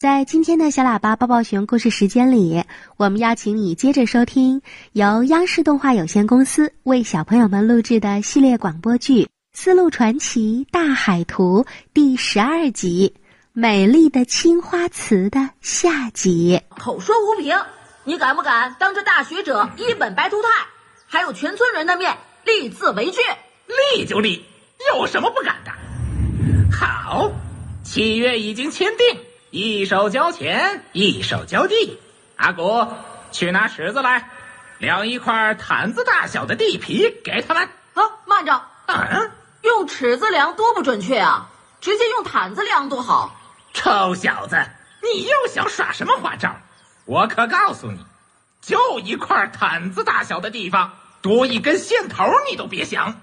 在今天的小喇叭抱抱熊故事时间里，我们邀请你接着收听由央视动画有限公司为小朋友们录制的系列广播剧《丝路传奇大海图》第十二集《美丽的青花瓷》的下集。口说无凭，你敢不敢当着大学者一本白图泰，还有全村人的面立字为据？立就立，有什么不敢的？好，契约已经签订。一手交钱，一手交地。阿古，去拿尺子来，量一块毯子大小的地皮给他们。啊，慢着，嗯，用尺子量多不准确啊！直接用毯子量多好。臭小子，你又想耍什么花招？我可告诉你，就一块毯子大小的地方，多一根线头你都别想。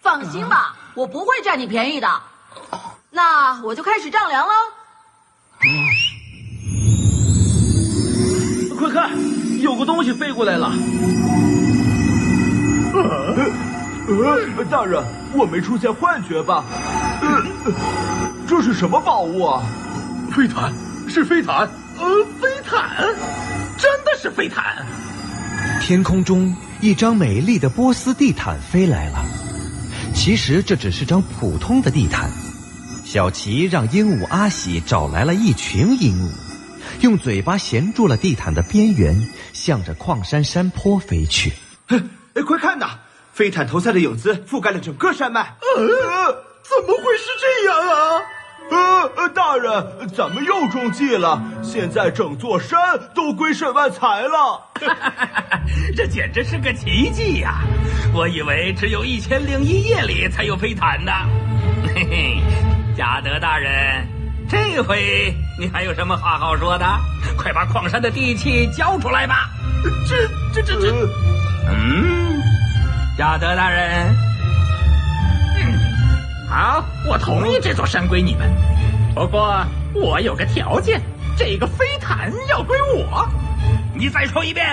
放心吧，我不会占你便宜的。那我就开始丈量喽。东西飞过来了！呃，大人，我没出现幻觉吧？呃，这是什么宝物啊？飞毯，是飞毯。呃，飞毯，真的是飞毯。天空中一张美丽的波斯地毯飞来了。其实这只是张普通的地毯。小琪让鹦鹉阿喜找来了一群鹦鹉，用嘴巴衔住了地毯的边缘，向着矿山山坡飞去。哎，快看呐！飞毯投下的影子覆盖了整个山脉。呃，怎么会是这样啊？呃，大人，咱们又中计了。现在整座山都归沈万财了。这简直是个奇迹呀！我以为只有一千零一夜里才有飞毯呢。嘿嘿。贾德大人，这回你还有什么话好说的？快把矿山的地契交出来吧！这、这、这、这……嗯，亚德大人，好，我同意这座山归你们。不过我有个条件，这个飞毯要归我。你再说一遍。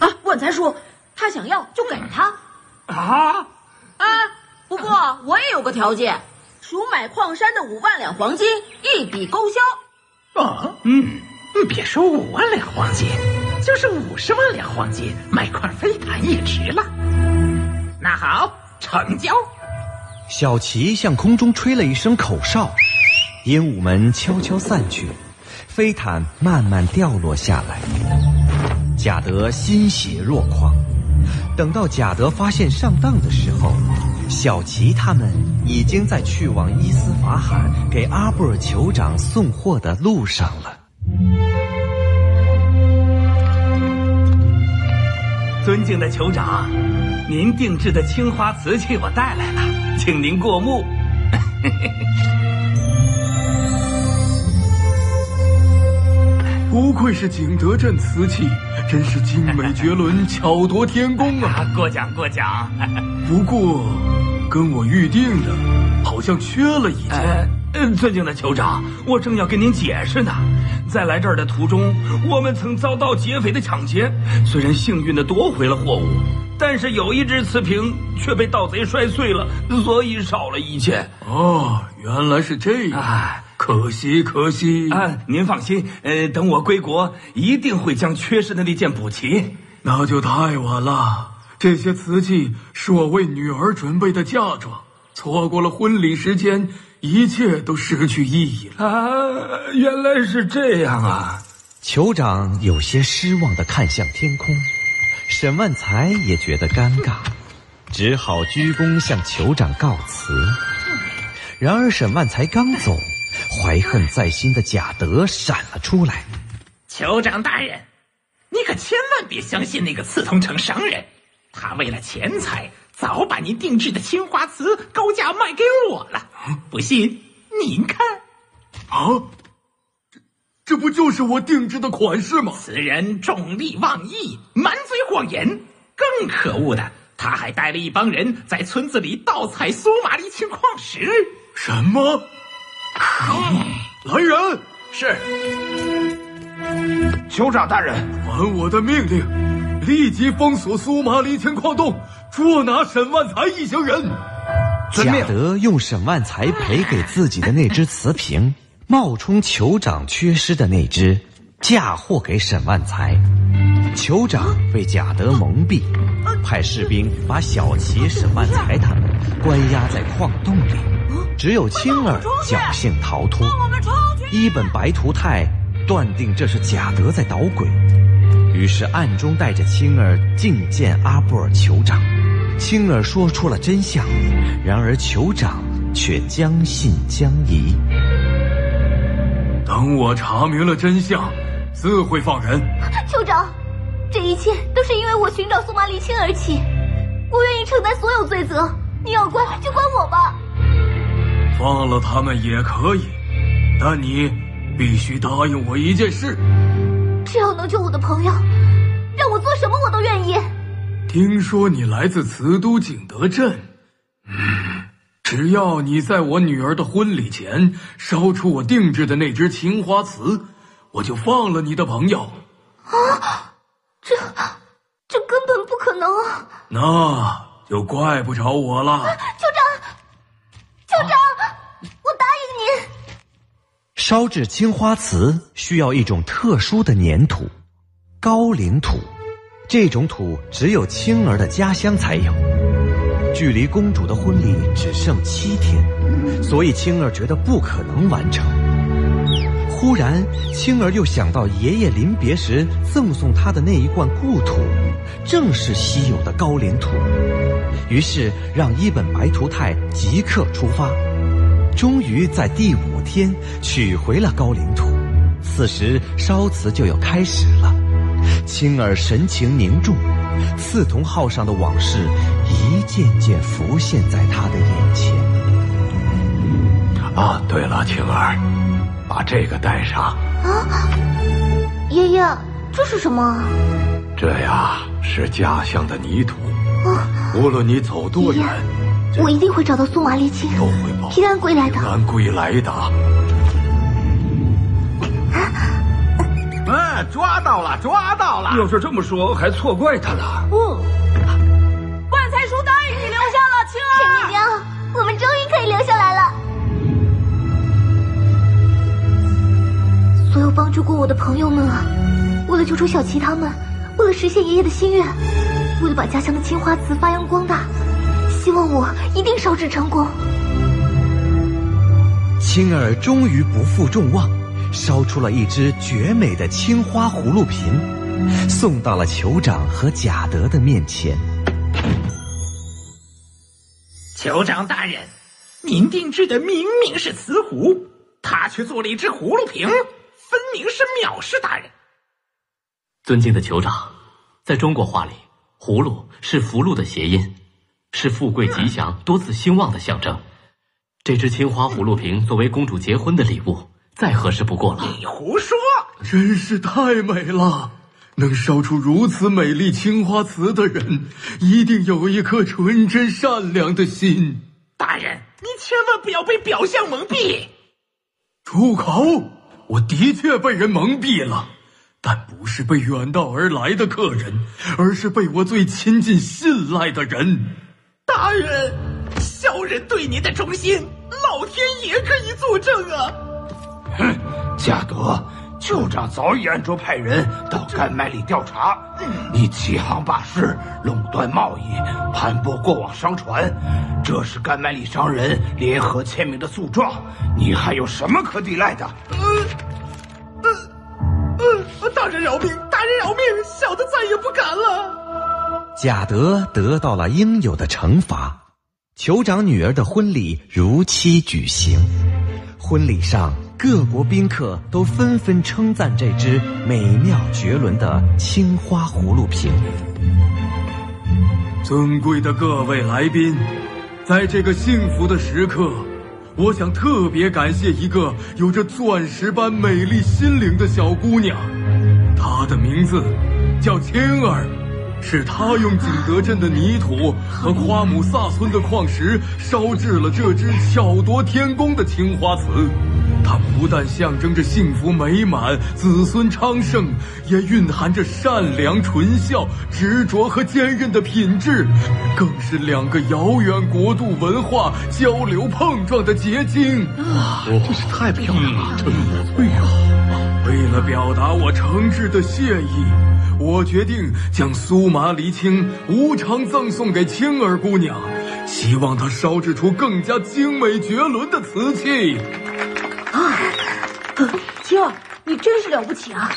啊，万财叔，他想要就给他。啊啊！不过我也有个条件。赎买矿山的五万两黄金，一笔勾销。啊，嗯，别说五万两黄金，就是五十万两黄金，买块飞毯也值了。那好，成交。小齐向空中吹了一声口哨，鹦鹉们悄悄散去，飞毯慢慢掉落下来。贾德欣喜若狂。等到贾德发现上当的时候。小齐他们已经在去往伊斯法罕给阿布尔酋长送货的路上了。尊敬的酋长，您定制的青花瓷器我带来了，请您过目。不愧是景德镇瓷器，真是精美绝伦，巧夺天工啊！过 奖过奖。不过。跟我预定的，好像缺了一件。嗯，尊敬的酋长，我正要跟您解释呢。在来这儿的途中，我们曾遭到劫匪的抢劫，虽然幸运的夺回了货物，但是有一只瓷瓶却被盗贼摔碎了，所以少了一件。哦，原来是这样，可惜可惜。啊，您放心，呃，等我归国，一定会将缺失的那件补齐。那就太晚了。这些瓷器是我为女儿准备的嫁妆，错过了婚礼时间，一切都失去意义了。啊，原来是这样啊！酋长有些失望的看向天空，沈万才也觉得尴尬，只好鞠躬向酋长告辞。然而沈万才刚走，怀恨在心的贾德闪了出来：“酋长大人，你可千万别相信那个刺桐城商人。”他为了钱财，早把您定制的青花瓷高价卖给我了。不信，您看。啊，这这不就是我定制的款式吗？此人重利忘义，满嘴谎言。更可恶的，他还带了一帮人在村子里盗采苏玛丽青矿石。什么？来人！是。酋长大人，还我的命令。立即封锁苏马里前矿洞，捉拿沈万才一行人。贾德用沈万才赔给自己的那只瓷瓶，冒充酋长缺失的那只，嫁祸给沈万才。酋长被贾德蒙蔽，派士兵把小齐、沈万才他们关押在矿洞里，只有青儿侥幸逃脱。一本白图泰断定这是贾德在捣鬼，于是暗中带着青儿觐见阿布尔酋长。青儿说出了真相，然而酋长却将信将疑。等我查明了真相，自会放人。酋长。这一切都是因为我寻找苏麻离青而起，我愿意承担所有罪责。你要关就关我吧，放了他们也可以，但你必须答应我一件事：能救我的朋友，让我做什么我都愿意。听说你来自瓷都景德镇，嗯，只要你在我女儿的婚礼前烧出我定制的那只青花瓷，我就放了你的朋友。啊！这这根本不可能啊！那就怪不着我了。酋烧制青花瓷需要一种特殊的粘土——高岭土。这种土只有青儿的家乡才有。距离公主的婚礼只剩七天，所以青儿觉得不可能完成。忽然，青儿又想到爷爷临别时赠送他的那一罐故土，正是稀有的高岭土。于是让伊本白图泰即刻出发。终于在第五天取回了高岭土。此时烧瓷就要开始了。青儿神情凝重，刺桐号上的往事一件件浮现在他的眼前。啊，对了，青儿。把这个带上啊，爷爷，这是什么？这呀是家乡的泥土，无论你走多远，我一定会找到苏麻离青，都会平安归来的。平安归来的。啊，抓到了，抓到了！要是这么说，还错怪他了。嗯，万财叔答应你留下了，青儿。陈姨娘，我们终于可以留下来了。所有帮助过我的朋友们啊，为了救出小琪他们，为了实现爷爷的心愿，为了把家乡的青花瓷发扬光大，希望我一定烧制成功。青儿终于不负众望，烧出了一只绝美的青花葫芦瓶，送到了酋长和贾德的面前。酋长大人，您定制的明明是瓷壶，他却做了一只葫芦瓶。分明是藐视大人。尊敬的酋长，在中国话里，葫芦是福禄的谐音，是富贵吉祥、多子兴旺的象征。这只青花葫芦瓶作为公主结婚的礼物，再合适不过了。你胡说！真是太美了！能烧出如此美丽青花瓷的人，一定有一颗纯真善良的心。大人，你千万不要被表象蒙蔽。住口！我的确被人蒙蔽了，但不是被远道而来的客人，而是被我最亲近、信赖的人。大人，小人对您的忠心，老天爷可以作证啊！哼，贾德，旧长早已暗中派人到甘麦里调查，你欺行霸市，垄断贸易，盘剥过往商船，这是甘麦里商人联合签名的诉状，你还有什么可抵赖的？呃，呃，呃大人饶命！大人饶命！小的再也不敢了。贾德得到了应有的惩罚。酋长女儿的婚礼如期举行。婚礼上，各国宾客都纷纷称赞这只美妙绝伦的青花葫芦瓶。尊贵的各位来宾，在这个幸福的时刻。我想特别感谢一个有着钻石般美丽心灵的小姑娘，她的名字叫青儿，是他用景德镇的泥土和夸姆萨村的矿石烧制了这只巧夺天工的青花瓷。它不但象征着幸福美满、子孙昌盛，也蕴含着善良、纯孝、执着和坚韧的品质，更是两个遥远国度文化交流碰撞的结晶。哇，真是太漂亮了！真不对呀！为了表达我诚挚的谢意，我决定将苏麻离青无偿赠送给青儿姑娘，希望她烧制出更加精美绝伦的瓷器。啊，青儿，你真是了不起啊！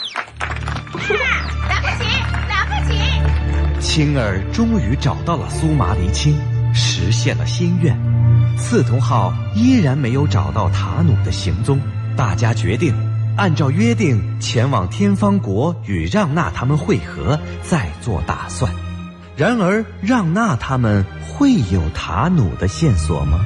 是啊，了不起，了不起！青儿终于找到了苏麻离青，实现了心愿。刺桐号依然没有找到塔努的行踪，大家决定按照约定前往天方国与让娜他们会合，再做打算。然而，让娜他们会有塔努的线索吗？